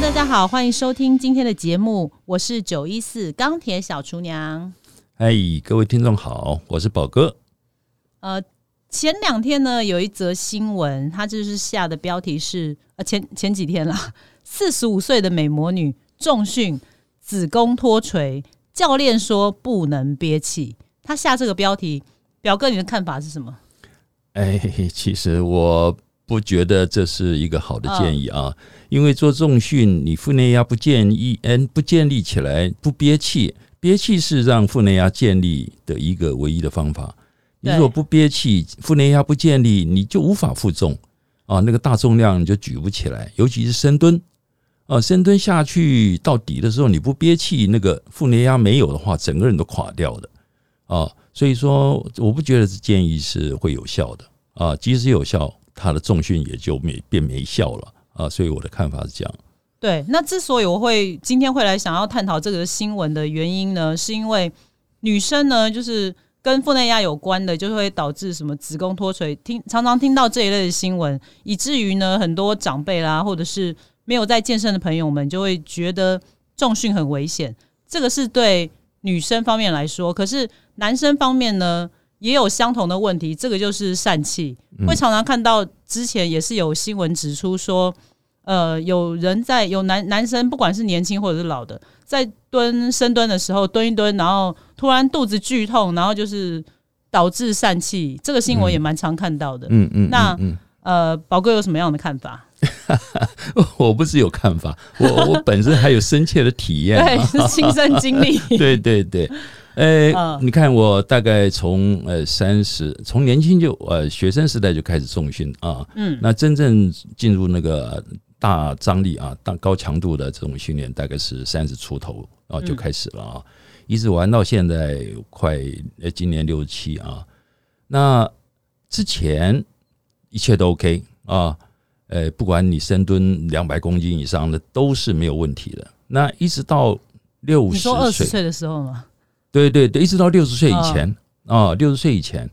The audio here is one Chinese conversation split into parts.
大家好，欢迎收听今天的节目，我是九一四钢铁小厨娘。嗨，各位听众好，我是宝哥。呃，前两天呢，有一则新闻，它就是下的标题是呃前前几天啦，四十五岁的美魔女重训子宫脱垂，教练说不能憋气。他下这个标题，表哥你的看法是什么？哎，其实我不觉得这是一个好的建议啊，因为做重训，你腹内压不建议，嗯，不建立起来，不憋气，憋气是让腹内压建立的一个唯一的方法。你如果不憋气，腹内压不建立，你就无法负重啊，那个大重量你就举不起来，尤其是深蹲。啊，深蹲下去到底的时候，你不憋气，那个腹内压没有的话，整个人都垮掉的。啊。所以说，我不觉得这建议是会有效的。啊，即使有效，他的重训也就没变没效了啊。所以我的看法是这样。对，那之所以我会今天会来想要探讨这个新闻的原因呢，是因为女生呢，就是跟腹内压有关的，就会导致什么子宫脱垂，听常常听到这一类的新闻，以至于呢，很多长辈啦，或者是没有在健身的朋友们，就会觉得重训很危险。这个是对女生方面来说，可是。男生方面呢，也有相同的问题，这个就是疝气，会常常看到之前也是有新闻指出说，呃，有人在有男男生，不管是年轻或者是老的，在蹲深蹲的时候蹲一蹲，然后突然肚子剧痛，然后就是导致疝气，这个新闻也蛮常看到的。嗯嗯，那呃，宝哥有什么样的看法？我不是有看法，我我本身还有深切的体验，对，是亲身经历。对 对对。呃，你看我大概从呃三十，从年轻就呃学生时代就开始重训啊，嗯，那真正进入那个大张力啊、大高强度的这种训练，大概是三十出头啊就开始了啊，一直玩到现在快呃今年六十七啊，那之前一切都 OK 啊，呃，不管你深蹲两百公斤以上的都是没有问题的，那一直到六十二十岁的时候吗？对对对，一直到六十岁以前啊，六十岁以前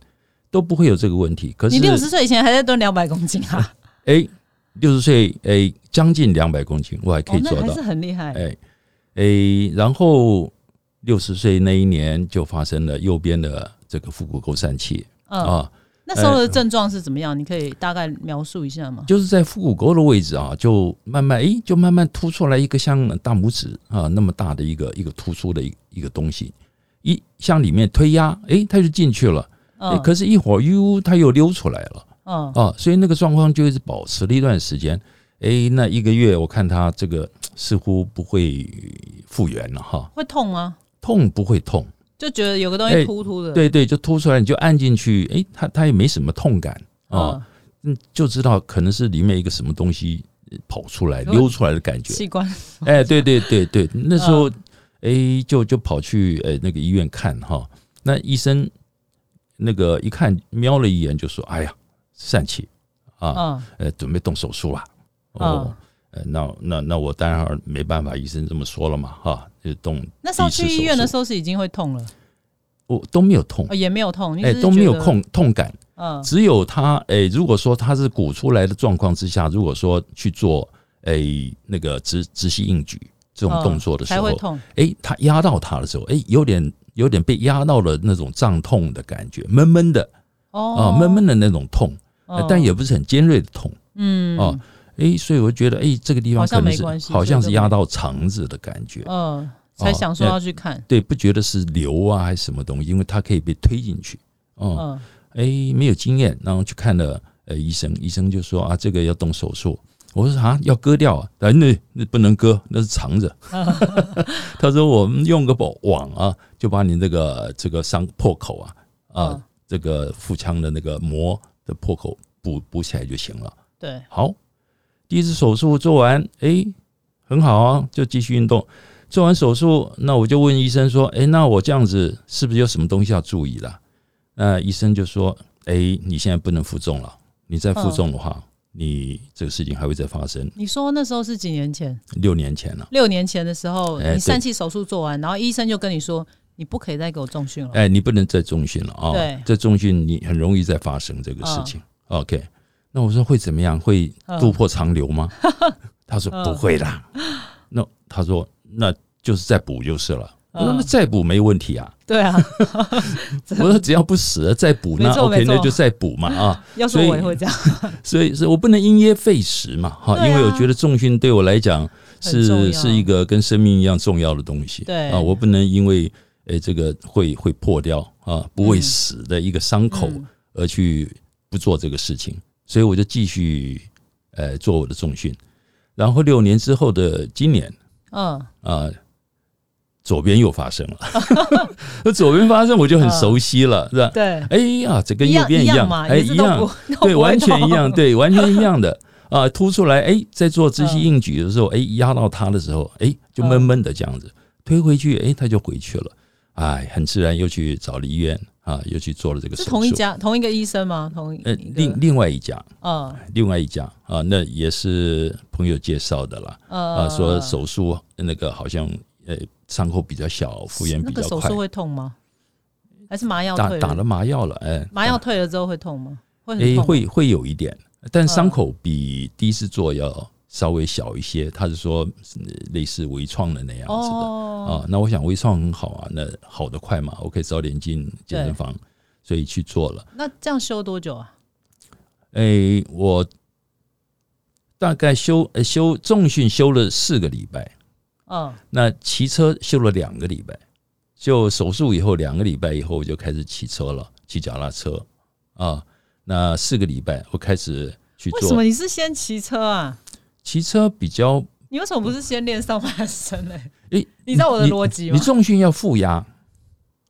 都不会有这个问题。可是你六十岁以前还在蹲两百公斤啊？哎，六十岁哎，将近两百公斤，我还可以做到，是很厉害。哎哎，然后六十岁那一年就发生了右边的这个腹股沟疝气啊。那时候的症状是怎么样？你可以大概描述一下吗？就是在腹股沟的位置啊，就慢慢哎，就慢慢凸出来一个像大拇指啊那么大的一个一个突出的一一个东西。一向里面推压，哎，它就进去了。嗯，可是，一会儿哟，它又溜出来了。嗯，哦，所以那个状况就一直保持了一段时间。哎，那一个月，我看它这个似乎不会复原了哈。会痛吗？痛不会痛，就觉得有个东西突突的。对对，就突出来，你就按进去，哎，它它也没什么痛感啊。嗯，就知道可能是里面一个什么东西跑出来、溜出来的感觉。器官。哎，对对对对，那时候。哎，就就跑去呃那个医院看哈，那医生那个一看瞄了一眼就说：“哎呀，疝气。啊，呃，准备动手术了。”哦，呃，那那那我当然没办法，医生这么说了嘛，哈，就动。那时候去医院的时候是已经会痛了，我都没有痛，也没有痛，哎，都没有痛痛感，嗯，只有他哎，如果说他是鼓出来的状况之下，如果说去做哎那个直直系硬举。这种动作的时候，哎，他压到他的时候，哎，有点有点被压到了那种胀痛的感觉，闷闷的，哦，啊，闷闷的那种痛，但也不是很尖锐的痛，嗯，哦，哎，所以我觉得，哎，这个地方可能是好像是压到肠子的感觉，嗯，才想说要去看，对，不觉得是瘤啊还是什么东西，因为它可以被推进去，哦，哎，没有经验，然后去看了呃医生，医生就说啊，这个要动手术。我说啊，要割掉啊？那那不能割，那是藏着。他说我们用个网啊，就把你这个这个伤破口啊啊，这个腹腔的那个膜的破口补补起来就行了。对，好，第一次手术做完，哎，很好啊，就继续运动。做完手术，那我就问医生说，哎，那我这样子是不是有什么东西要注意了？那医生就说，哎，你现在不能负重了，你再负重的话。你这个事情还会再发生？你说那时候是几年前？六年前了。六年前的时候，你疝气手术做完，然后医生就跟你说，你不可以再给我重训了。哎，你不能再重训了啊！对，再重训你很容易再发生这个事情。OK，那我说会怎么样？会突破长流吗？他说嗯不会啦，那他说那就是再补就是了。我说嗯。那再补没问题啊，对啊，我说只要不死了再补，那 OK 那就再补嘛啊。要是所以我也会这样，所以，所以我不能因噎废食嘛，哈，啊。因为我觉得重训对我来讲是是一个跟生命一样重要的东西，对。啊，我不能因为诶这个会会破掉啊，不会死的一个伤口嗯。而去不做这个事情，所以我就继续呃做我的重训，然后六年之后的今年嗯，啊。左边又发生了，那左边发生我就很熟悉了，是吧？对，哎呀，这跟右边一样，嘛，哎，一样。对，完全一样，对，完全一样的。啊，凸出来，哎，在做直系嗯。硬举的时候，哎，压到它的时候，哎，就闷闷的这样子，推回去，哎，它就回去了，哎，很自然又去找了医院啊，又去做了这个手术。是同一家同一个医生吗？同一呃，另另外一家，嗯。另外一家啊，那也是朋友介绍的啦，呃啊，说手术那个好像呃伤口比较小，复原比较快那个手术，会痛吗？还是麻药打打了麻药了，哎，麻药退了之后会痛吗？会会会有一点，但伤嗯口比第一次做要稍微小一些。他是说呃类似微创的那样子的哦啊。那我想微创很好啊，那好的快嘛，我可以早点进健身房，所以去做了。那这样休多久啊？诶，我大概修呃修重训修了四个礼拜，嗯那骑车修了两个礼拜。就手术以后两个礼拜以后，我就开始骑车了，骑脚踏车啊。那四个礼拜我开始去做为什么你是先骑车啊？骑车比较你为什么不是先练上半身呢？诶，你知道我的逻辑吗你重训要负压，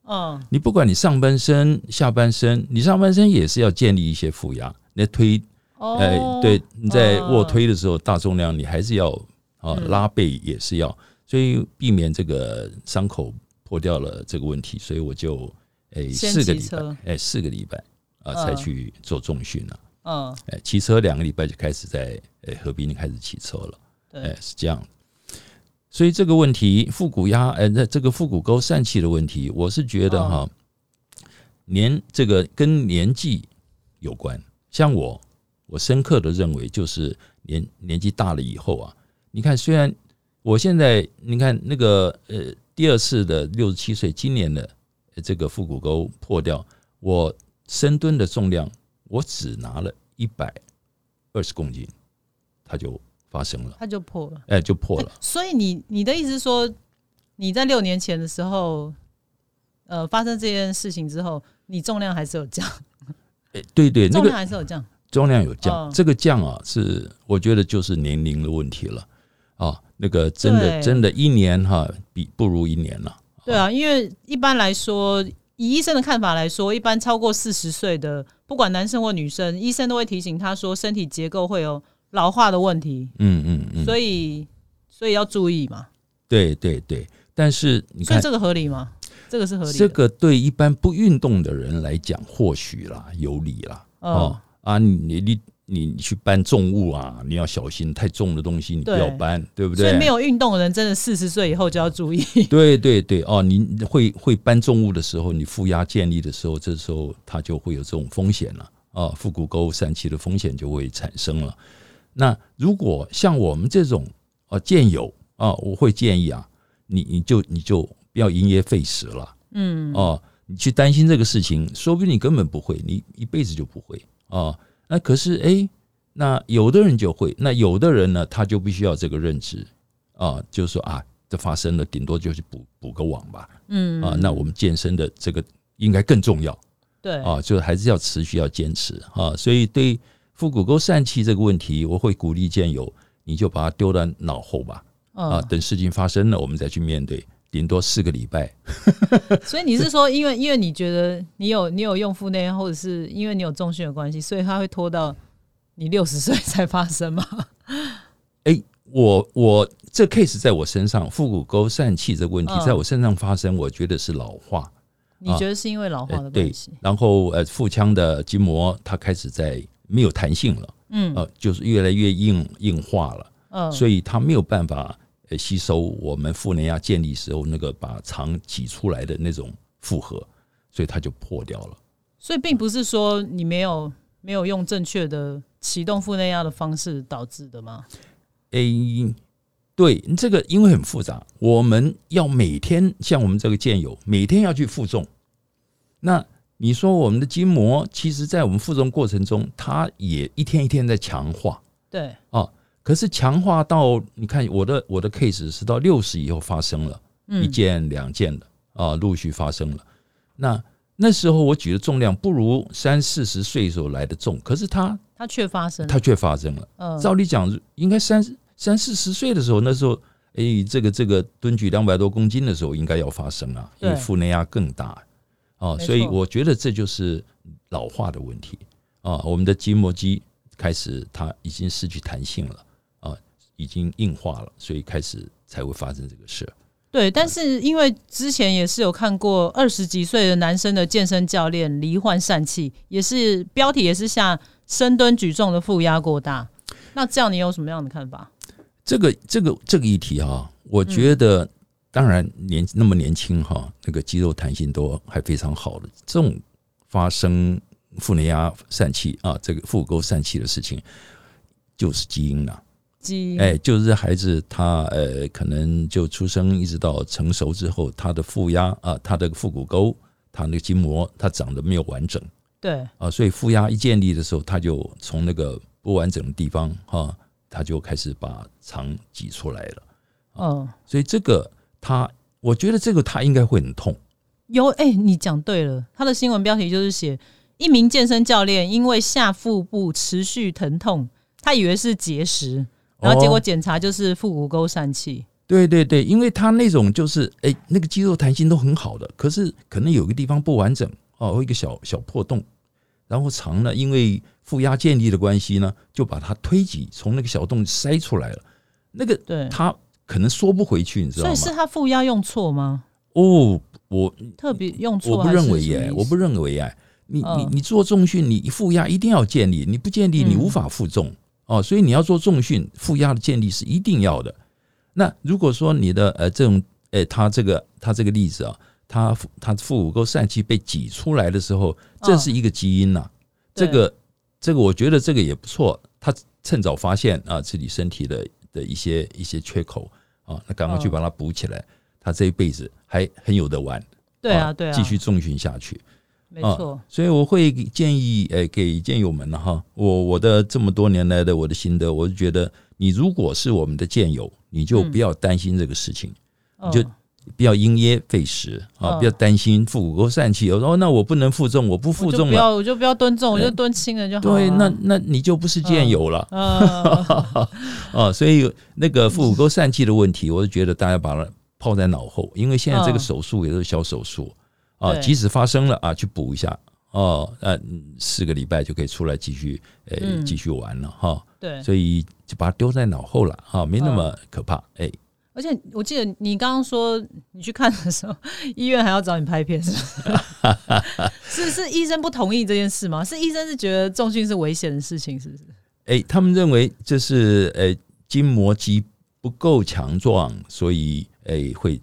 嗯你不管你上半身、下半身，你上半身也是要建立一些负压。那推，哦，哎，对，你在嗯卧推的时候，大重量你还是要啊，嗯拉背也是要，所以避免这个伤口破掉了这个问题，所以我就哎先四个礼拜，诶四个礼拜啊嗯才去做重训了。嗯，诶，骑车两个礼拜就开始在诶河滨开始骑车了。哎对，，是这样。所以这个问题，腹股压，哎，那这个腹股沟疝气的问题，我是觉得哈，年这个跟年纪有关。像我，我深刻的认为，就是年年纪大了以后啊，你看，虽然我现在你看那个呃第二次的六十七岁，今年的呃这个腹股沟破掉，我深蹲的重量我只拿了一百二十公斤，它就发生了。它就破了。哎，就破了。所以你你的意思是说，你在六年前的时候，呃，发生这件事情之后，你重量还是有降，哎，对对，那重量个还是有降。重量有降，嗯这个降啊，是我觉得就是年龄的问题了啊。那个真的真的，一年哈比不如一年了。对啊，因为一般来说，以医生的看法来说，一般超过四十岁的，不管男生或女生，医生都会提醒他说，身体结构会有老化的问题，嗯嗯嗯，所以所以要注意嘛。对对对。但是你看，所以这个合理吗？这个是合理的。这个对一般不运动的人来讲，或许啦有理啦。哦嗯，啊，你你你你去搬重物啊，你要小心，太重的东西你不要搬，对不对？所以没有运动的人，真的四十岁以后就要注意。对对对，哦，你会会搬重物的时候，你负压建立的时候，这时候它就会有这种风险了啊，腹股沟疝气的风险就会产生了。那如果像我们这种啊健友啊，我会建议啊，你你就你就不要因噎废食了嗯，哦，你去担心这个事情，说不定你根本不会，你一辈子就不会啊。那可是哎，那有的人就会，那有的人呢，他就必须要这个认知啊，就是说啊，这发生了，顶多就是补补个网吧，嗯啊，那我们健身的这个应该更重要对啊，就还是要持续要坚持啊。所以对腹股沟疝气这个问题，我会鼓励健友，你就把它丢在脑后吧，啊，嗯，等事情发生了，我们再去面对，顶多四个礼拜。所以你是说，因为因为你觉得你有你有用腹内，或者是因为你有重训的关系，所以它会拖到你六十岁才发生吗？哎，我我这 case 在我身上，腹股沟疝气这个问题嗯在我身上发生，我觉得是老化。你觉得是因为老化的关系？，然后呃，腹腔的筋膜它开始在没有弹性了，嗯呃，就是越来越硬硬化了，嗯，所以它没有办法呃吸收我们腹内压建立时候那个把肠挤出来的那种负荷，所以它就破掉了。所以并不是说你没有没有用正确的启动腹内压的方式导致的吗？诶，对，这个因为很复杂，我们要每天像我们这个健友，每天要去负重。那你说我们的筋膜，其实在我们负重过程中，它也一天一天在强化。对，啊，可是强化到你看我的我的 case 是到六十以后发生了，一件两件的啊，陆续发生了。那那时候我举的重量不如三四十岁时候来的重，可是它它却发生，它却发生了。嗯，照理讲，应该三三四十岁的时候，那时候哎，这个这个蹲举两百多公斤的时候应该要发生啊，因为腹内压更大。哦，所以我觉得这就是老化的问题。啊，我们的筋膜肌开始它已经失去弹性了。啊，已经硬化了，所以开始才会发生这个事。对，但是因为之前也是有看过二十几岁的男生的健身教练罹患疝气，也是标题也是下深蹲举重的负压过大。那这样你有什么样的看法？这个这个这个议题哈，我觉得当然年那么年轻哈，那个肌肉弹性都还非常好的，这种发生腹内压疝气啊，这个腹股沟疝气的事情，就是基因了。哎，就是孩子他呃，可能就出生一直到成熟之后，他的腹压啊，他的腹股沟，他那个筋膜，他长得没有完整。对啊，所以腹压一建立的时候，他就从那个不完整的地方哈，他就开始把肠挤出来了。嗯，所以这个他，我觉得这个他应该会很痛。有哎，你讲对了，他的新闻标题就是写一名健身教练因为下腹部持续疼痛，他以为是结石。然后结果检查就是腹股沟疝气。对对对，因为他那种就是哎，那个肌肉弹性都很好的，可是可能有个地方不完整哦，有一个小小破洞，然后肠呢，因为负压建立的关系呢，就把它推挤从那个小洞塞出来了。那个对，他可能缩不回去，你知道吗？所以是他负压用错吗？哦，我特别用错，我不认为耶，我不认为耶。你你你做重训，你负压一定要建立，你不建立，你无法负重。哦，所以你要做重训，负压的建立是一定要的。那如果说你的呃这种，诶，他这个他这个例子啊，他他腹股沟疝气被挤出来的时候，这是一个基因呐。这个这个我觉得这个也不错，他趁早发现啊自己身体的的一些一些缺口啊，那赶快去把它补起来，他这一辈子还很有得玩。对啊，对啊，继续重训下去。没错，所以我会建议，诶，给健友们了哈。我我的这么多年来的我的心得，我就觉得，你如果是我们的健友，你就不要担心这个事情，你就不要因噎废食啊，不要担心腹股沟疝气。我说，那我不能负重，我不负重了，不要，我就不要蹲重，我就蹲轻了就好。对，那那你就不是健友了。啊，所以那个腹股沟疝气的问题，我就觉得大家把它抛在脑后，因为现在这个手术也是小手术。啊，即使发生了啊，去补一下哦，呃，四个礼拜就可以出来继续，呃，继续玩了哈。对，所以就把它丢在脑后了哈，没那么可怕哎。而且我记得你刚刚说你去看的时候，医院还要找你拍片，是是是医生不同意这件事吗？是医生是觉得重训是危险的事情，是不是？哎，他们认为这是呃筋膜肌不够强壮，所以哎会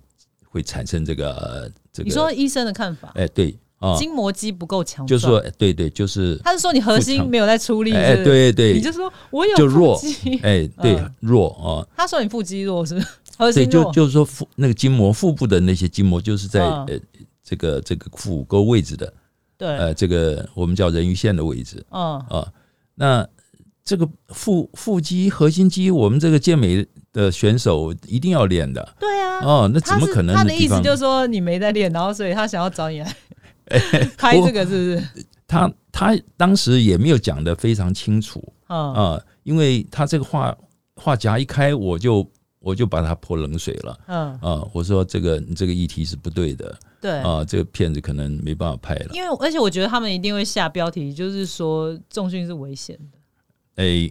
会产生这个。你说医生的看法？哎，对啊，筋膜肌不够强，就是说，对对，就是他是说你核心没有在出力，哎，对对，你就说我有就弱，哎，对弱啊。他说你腹肌弱是不是？核心就就是说腹那个筋膜腹部的那些筋膜，就是在呃这个这个腹股沟位置的，对，呃，这个我们叫人鱼线的位置，嗯。啊，那这个腹腹肌核心肌，我们这个健美。的选手一定要练的，对啊，哦，那怎么可能？他的意思就是说你没在练，然后所以他想要找你来 拍这个，是不是？他他当时也没有讲的非常清楚啊，因为他这个话话匣一开，我就我就把他泼冷水了，嗯。啊，我说这个这个议题是不对的，对。啊，这个片子可能没办法拍了，因为而且我觉得他们一定会下标题，就是说重训是危险的，哎。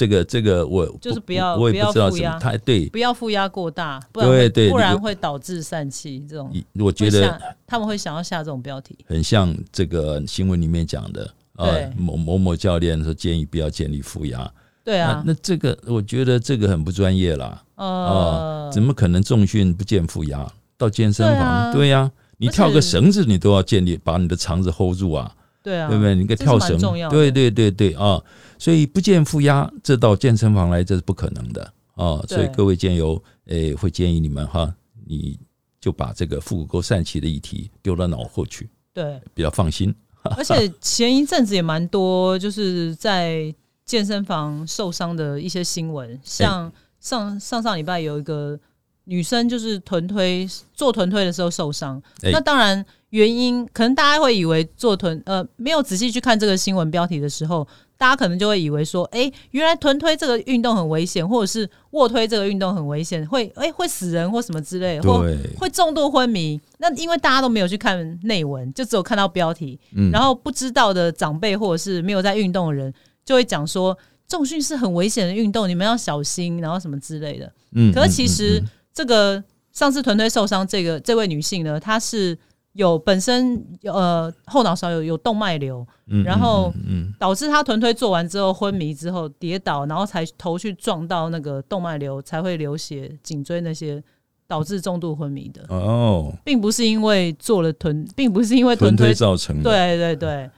这个这个我就是不要我也不知道什么，他对不要负压过大，不然不然会导致疝气。这种我觉得他们会想要下这种标题，很像这个新闻里面讲的啊，某某某教练说建议不要建立负压，对啊，那这个我觉得这个很不专业啦。啊，怎么可能重训不建负压？到健身房对呀，你跳个绳子你都要建立把你的肠子 hold 住啊。对啊，对不对？你个跳绳，对对对对啊！所以不见负压，这到健身房来这是不可能的。啊，所以各位健友，诶，会建议你们哈，你就把这个腹股沟疝气的议题丢到脑后去，对，比较放心。而且前一阵子也蛮多，就是在健身房受伤的一些新闻，像上上上礼拜有一个女生就是臀推做臀推的时候受伤，哎那当然原因可能大家会以为做臀呃没有仔细去看这个新闻标题的时候，大家可能就会以为说，哎、原来臀推这个运动很危险，或者是卧推这个运动很危险，会哎、会死人或什么之类的，或，会重度昏迷。那因为大家都没有去看内文，就只有看到标题，嗯然后不知道的长辈或者是没有在运动的人，就会讲说重训是很危险的运动，你们要小心，然后什么之类的。嗯可是其实这个上次臀推受伤这个这位女性呢，她是有本身呃后脑勺有有动脉瘤，嗯然后导致他臀推做完之后昏迷之后跌倒，然后才头去撞到那个动脉瘤，才会流血，颈椎那些导致重度昏迷的，嗯哦，并不是因为做了臀，并不是因为臀推臀推造成的，对对对，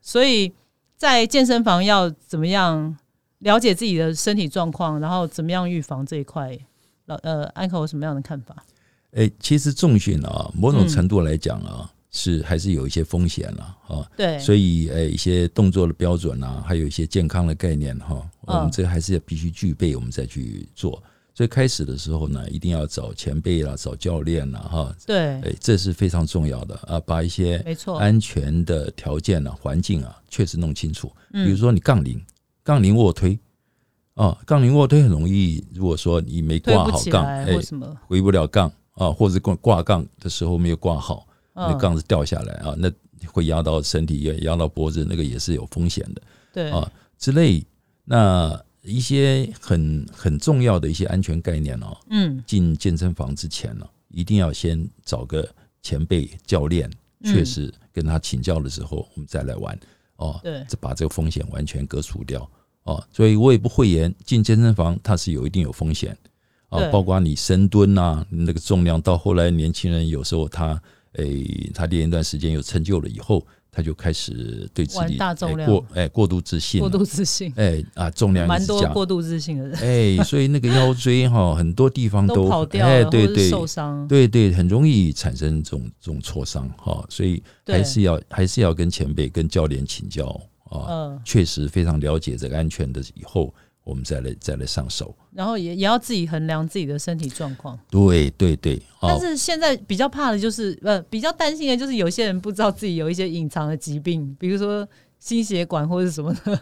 所以在健身房要怎么样了解自己的身体状况，然后怎么样预防这一块，老呃，安可有什么样的看法？哎，其实重训啊，某种嗯程度来讲啊，是还是有一些风险了啊。对，所以，哎，一些动作的标准啊，还有一些健康的概念哈，我们嗯这个还是要必须具备，我们再去做。所以开始的时候呢，一定要找前辈啦，找教练啦，哈，对，哎，这是非常重要的啊，把一些没错，安全的条件啊、环境啊，确实弄清楚。嗯比如说你杠铃，杠铃卧推，哦，杠铃卧推很容易，如果说你没推挂好杠，哎，回不了杠啊，或者挂挂杠的时候没有挂好，那嗯，杠子掉下来啊，那会压到身体，也压到脖子，那个也是有风险的对，啊之类。那一些很很重要的一些安全概念哦，嗯，进健身房之前呢、一定要先找个前辈教练，嗯确实跟他请教的时候，我们再来玩哦，对，这把这个风险完全割除掉哦。所以我也不讳言，进健身房它是有一定有风险啊，包括你深蹲啊，那个重量到后来年轻人有时候他诶、他练一段时间有成就了以后，他就开始对自己过诶、过度自信，过度自信，哎啊重量一蛮多过度自信的人。哎，所以那个腰椎哈，很多地方都跑掉哎，了，或者是对。对受伤，对对，很容易产生这种这种挫伤哈，所以还是要还是要跟前辈、跟教练请教啊，嗯，确实非常了解这个安全的以后，我们再来再来上手。然后也也要自己衡量自己的身体状况。对对对，哦，但是现在比较怕的就是，呃，比较担心的就是有些人不知道自己有一些隐藏的疾病，比如说心血管或者什么的，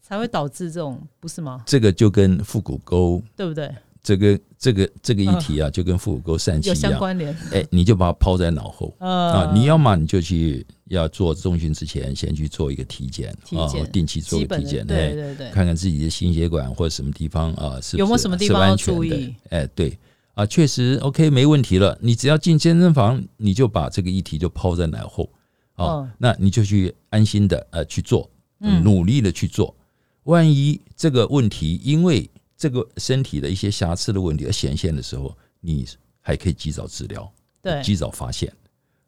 才会导致这种，不是吗？这个就跟腹股沟对不对？这个这个这个议题啊，就跟腹股沟疝气一样，相关联。哎，你就把它抛在脑后。呃啊，你要么你就去要做中旬之前，先去做一个体检啊，定期做个体检，对哎，对对，看看自己的心血管或者什么地方啊，是有没有什么地方要注意？哎，对啊，确实 OK 没问题了。你只要进健身房，你就把这个议题就抛在脑后啊，嗯那你就去安心的呃去做，嗯努力的去做。万一这个问题因为这个身体的一些瑕疵的问题而显现的时候，你还可以及早治疗。对及早发现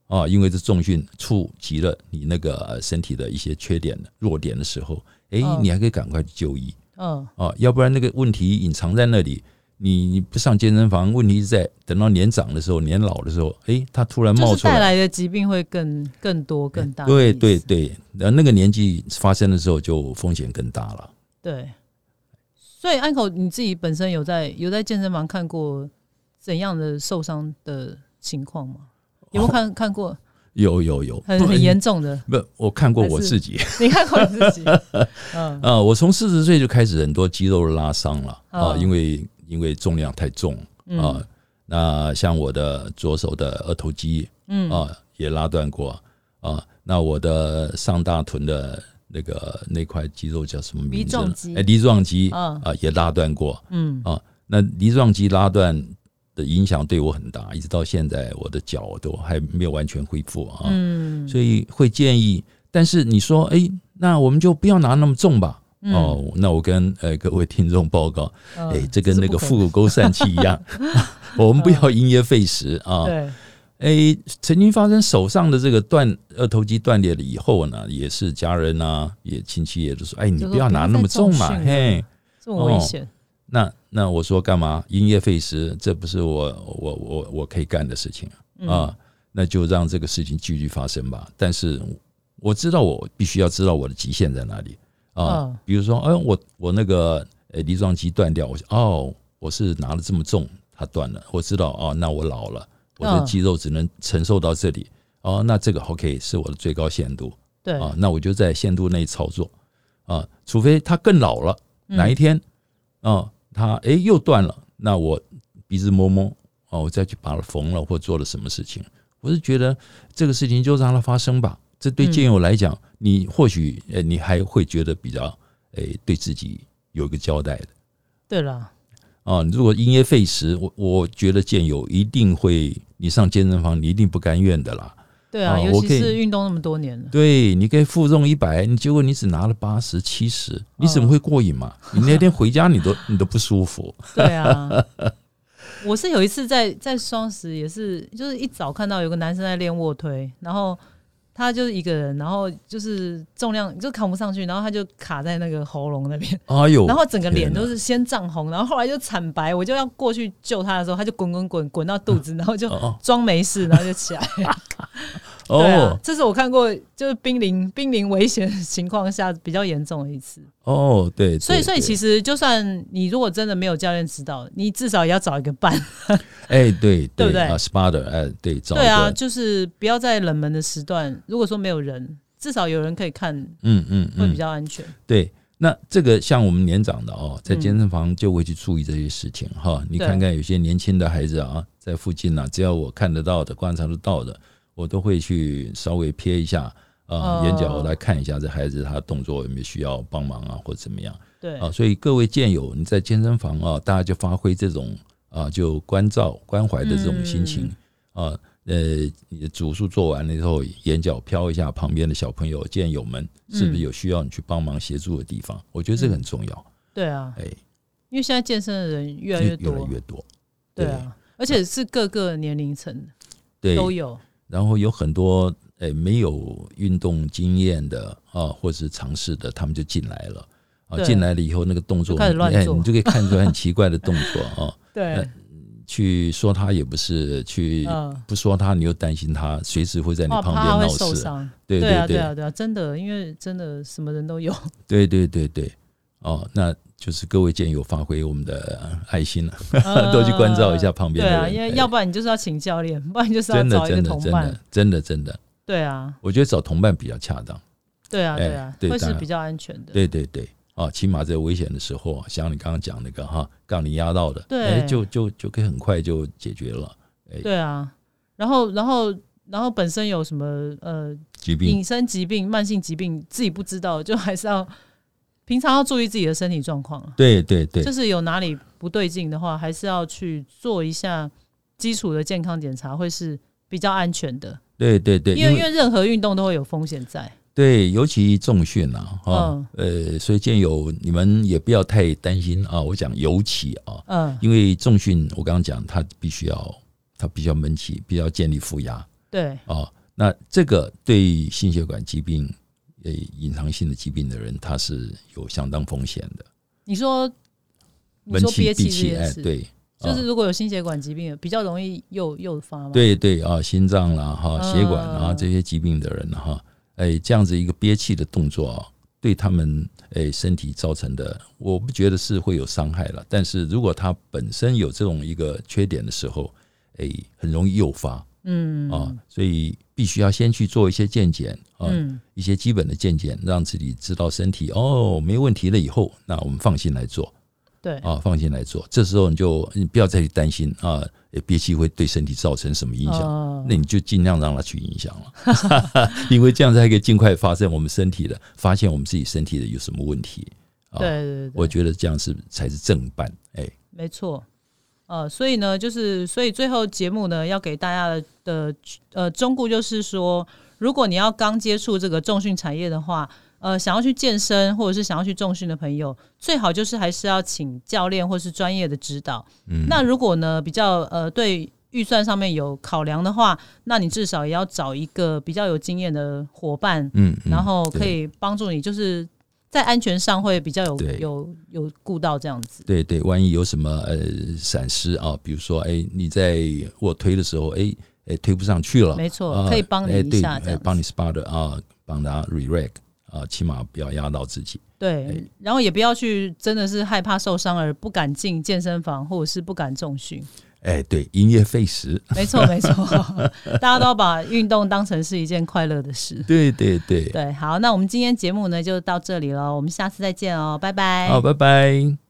啊，因为这重训触及了你那个呃身体的一些缺点、弱点的时候，哎、嗯你还可以赶快去就医嗯，啊，要不然那个问题隐藏在那里，你你不上健身房，问题是在等到年长的时候、年老的时候，哎、它突然冒出来，带来的疾病会更更多更大。对对对，然后那个年纪发生的时候就风险更大了。对。所以安口你自己本身有在有在健身房看过怎样的受伤的情况吗？有没有看看过有有有，很很严重的？不，我看过我自己 你看过你自己？嗯啊，我从四十岁就开始很多肌肉拉伤了啊，嗯因为因为重量太重啊嗯。那像我的左手的二头肌嗯啊也拉断过啊，那我的上大臀的那个那块肌肉叫什么名字呢？梨状肌哎，梨状肌嗯啊也拉断过嗯啊。那梨状肌拉断的影响对我很大，一直到现在我的脚都还没有完全恢复啊。嗯所以会建议，但是你说，哎，那我们就不要拿那么重吧。嗯哦，那我跟呃各位听众报告，嗯哎，这跟那个腹股沟疝气一样，我们不要因噎废食啊。对哎，曾经发生手上的这个断二头肌断裂了以后呢，也是家人啊，也亲戚也都说，哎，你不要拿那么重嘛，嘿，这么危险，那那我说干嘛？因噎废食，这不是我我我我可以干的事情啊。那就让这个事情继续发生吧。但是我知道，我必须要知道我的极限在哪里啊。比如说，哎，我我那个呃梨状肌断掉，我哦，我是拿了这么重，它断了。我知道哦，那我老了，我的肌肉只能承受到这里。哦，那这个 OK 是我的最高限度。对啊，那我就在限度内操作啊，除非他更老了，哪一天啊，它哎又断了，那我鼻子摸摸哦，我再去把它缝了或做了什么事情。我是觉得这个事情就让它发生吧。这对健友来讲，你或许呃，你还会觉得比较诶，对自己有一个交代的。对了，啊，如果因噎废食，我我觉得健友一定会，你上健身房你一定不甘愿的啦。对啊，尤其是运动那么多年了。对，你可以负重一百，你结果你只拿了八十七十，你怎么会过瘾嘛？你那天回家你都 你都不舒服。对啊。我是有一次在在双十也是，就是一早看到有个男生在练卧推，然后他就是一个人，然后就是重量就扛不上去，然后他就卡在那个喉咙那边，哎呦，然后整个脸都是先涨红，然后后来就惨白，我就要过去救他的时候，他就滚滚滚滚到肚子，然后就装没事，然后就起来。哦，这是我看过就是濒临濒临危险情况下比较严重的一次。哦，对，所以所以其实就算你如果真的没有教练指导，你至少也要找一个伴。哎，对，对不对啊？Spotter，哎，对，找对啊，就是不要在冷门的时段，如果说没有人，至少有人可以看，嗯嗯，会比较安全。对，那这个像我们年长的哦，在健身房就会去注意这些事情哈。你看看有些年轻的孩子啊，在附近呢，只要我看得到的、观察得到的。我都会去稍微瞥一下啊，眼角来看一下这孩子他动作有没有需要帮忙啊，或者怎么样？对啊，所以各位健友，你在健身房啊，大家就发挥这种啊，就关照关怀的这种心情啊。呃，你的组数做完了之后，眼角瞟一下旁边的小朋友健友们，是不是有需要你去帮忙协助的地方？我觉得这个很重要。对啊，哎，因为现在健身的人越来越多，越来越多。对啊，而且是各个年龄层对都有。然后有很多诶没有运动经验的啊，或者是尝试的，他们就进来了啊。进来了以后，那个动作哎，你就可以看出来很奇怪的动作啊。对，去说他也不是，去不说他，你又担心他随时会在你旁边闹事。对对对啊对啊，真的，因为真的什么人都有。对对对对，哦，那。就是各位健友发挥我们的爱心了，多去关照一下旁边的人。对啊，因为要不然你就是要请教练，不然就是要找一个同伴。真的真的，对啊，我觉得找同伴比较恰当。对啊对啊，会是比较安全的。对对对，啊，起码在危险的时候啊，像你刚刚讲那个哈，杠铃压到的，对，就就就可以很快就解决了。哎，对啊，然后然后然后本身有什么呃疾病、隐身疾病、慢性疾病，自己不知道，就还是要。平常要注意自己的身体状况啊对对对，就是有哪里不对劲的话，还是要去做一下基础的健康检查，会是比较安全的。对对对，因为因为任何运动都会有风险在。对，尤其重训啊，哈，呃，所以建友你们也不要太担心啊。我讲尤其啊，嗯，因为重训我刚刚讲，它必须要它必须要闷气，必须要建立负压。对啊，那这个对心血管疾病。呃，隐藏性的疾病的人，他是有相当风险的。你说，闷气、憋气，哎，对，就是如果有心血管疾病，比较容易诱诱发吗？对对啊，心脏啦、哈血管啊这些疾病的人哈，哎，这样子一个憋气的动作啊，对他们哎身体造成的，我不觉得是会有伤害了。但是如果他本身有这种一个缺点的时候，哎，很容易诱发。嗯啊，所以必须要先去做一些健检啊，一些基本的健检，让自己知道身体哦没问题了以后，那我们放心来做。对啊，放心来做。这时候你就你不要再去担心啊，憋气会对身体造成什么影响？那你就尽量让它去影响了，因为这样才可以尽快发现我们身体的，发现我们自己身体的有什么问题。对对对，我觉得这样是才是正办。哎，没错。呃，所以呢，就是所以最后节目呢，要给大家的的呃忠告就是说，如果你要刚接触这个重训产业的话，呃，想要去健身或者是想要去重训的朋友，最好就是还是要请教练或是专业的指导。嗯，那如果呢比较呃对预算上面有考量的话，那你至少也要找一个比较有经验的伙伴，嗯，然后可以帮助你，就是在安全上会比较有有有顾到这样子。对对，万一有什么呃闪失啊，比如说哎你在卧推的时候，哎哎推不上去了，没错啊可以帮你一下这帮你 spot 啊，帮他 re-rack 啊，起码不要压到自己。对，然后也不要去真的是害怕受伤而不敢进健身房，或者是不敢重训。哎，对，因噎废食。没错，没错，大家都把运动当成是一件快乐的事。对对对，对，好，那我们今天节目呢就到这里了，我们下次再见哦，拜拜。好，拜拜。